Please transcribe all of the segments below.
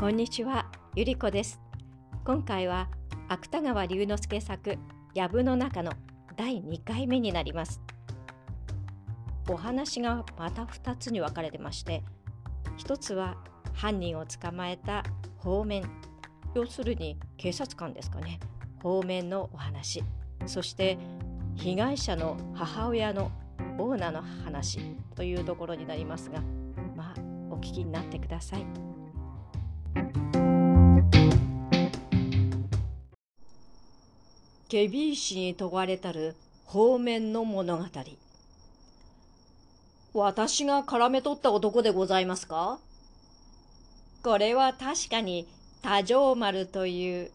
こんにちは、ゆりこです。今回は芥川龍之介作藪の中の第2回目になります。お話がまた2つに分かれてまして、一つは犯人を捕まえた方面、要するに警察官ですかね、方面のお話、そして被害者の母親のオーナーの話というところになりますが、まあお聞きになってください。ケビー氏に問われたる方面の物語。私が絡め取った男でございますか？これは確かに多条丸という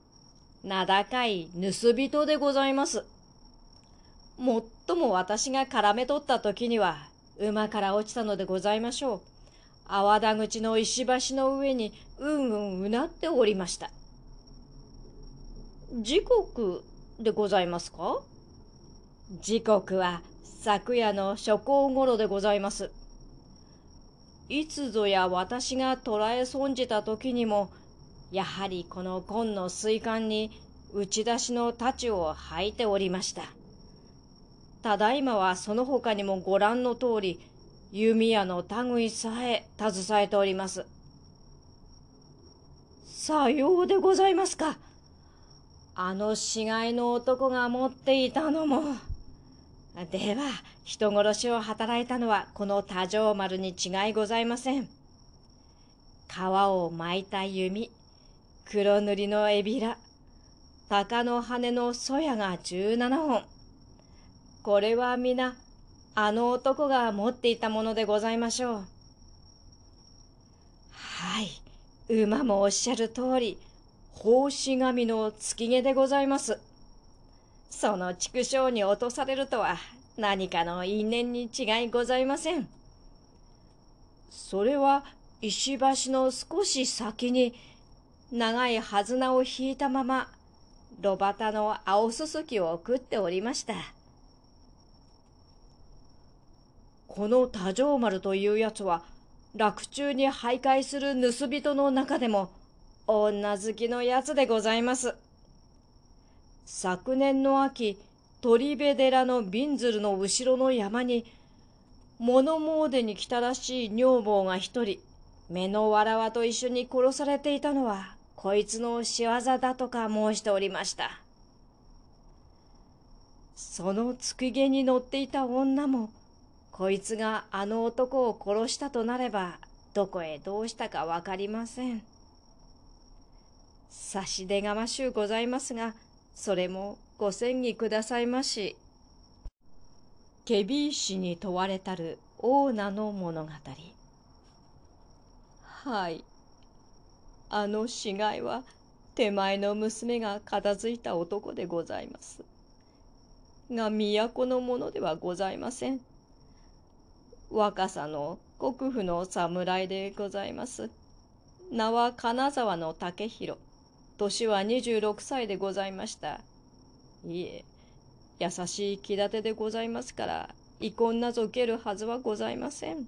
名高い盗人でございます。もっとも私が絡め取った時には馬から落ちたのでございましょう。泡田口の石橋の上にうんうんうなっておりました。時刻でございますか？時刻は昨夜の初行頃でございます。いつぞや私が捕らえ損じた時にも、やはりこの紺の水管に打ち出しの太刀を履いておりました。ただいまはその他にもご覧の通り、弓矢の類さえ携えております。さようでございますか。あの死骸の男が持っていたのも。では、人殺しを働いたのはこの多条丸に違いございません。皮を巻いた弓、黒塗りのエビラ、鷹の羽のそやが十七本。これは皆、あの男が持っていたものでございましょう。はい、馬もおっしゃる通り、奉仕神の月毛でございます。その畜生に落とされるとは何かの因縁に違いございません。それは石橋の少し先に長いはずなを引いたまま、炉端の青すすきを食っておりました。この多条丸というやつは、洛中に徘徊する盗人の中でも、女好きのやつでございます。昨年の秋、鳥部寺の瓶鶴の後ろの山に、物詣に来たらしい女房が一人、目のわらわと一緒に殺されていたのは、こいつの仕業だとか申しておりました。そのつくげに乗っていた女も、こいつがあの男を殺したとなれば、どこへどうしたかわかりません。差し出がましゅうございますが、それもご詮議くださいまし。ケビー氏に問われたるオーナの物語。はい。あの死骸は手前の娘が片付いた男でございます。が都のものではございません。若さの国府の侍でございます。名は金沢の竹広。年は26歳でございました。いえ、優しい気立てでございますから、遺恨なぞ受けるはずはございません。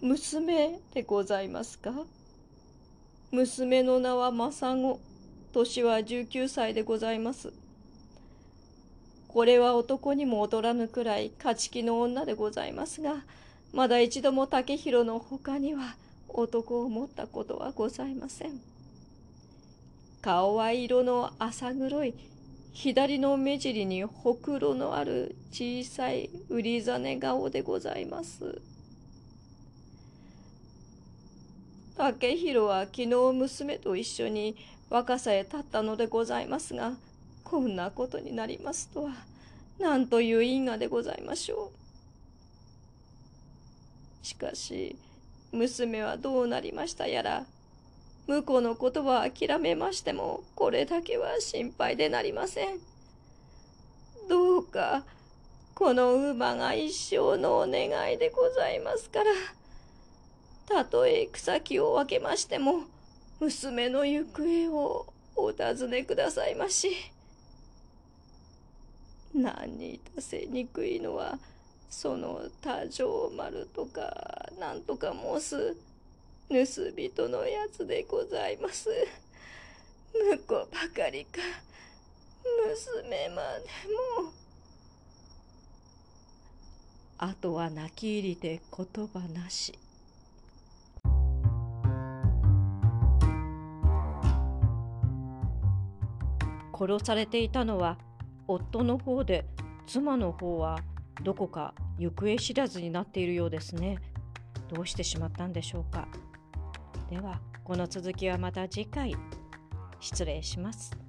娘でございますか？娘の名は政子、年は19歳でございます。これは男にも劣らぬくらい勝ち気の女でございますが、まだ一度も竹広の他には、男を持ったことはございません。顔は色の浅黒い、左の目尻にほくろのある小さい売りざね顔でございます。竹広は昨日娘と一緒に若さへ立ったのでございますが、こんなことになりますとは、なんという因果でございましょう。しかし、娘はどうなりましたやら、向こうのことは諦めましても、これだけは心配でなりません。どうか、この馬が一生のお願いでございますから、たとえ草木を分けましても、娘の行方をお尋ねくださいまし。何にいたせにくいのは、その多条丸とか、なんとか申す、盗人のやつでございます。婿ばかりか、娘までも。あとは泣き入りで言葉なし。殺されていたのは夫の方で妻の方はどこか行方知らずになっているようですね。どうしてしまったんでしょうか。ではこの続きはまた次回失礼します。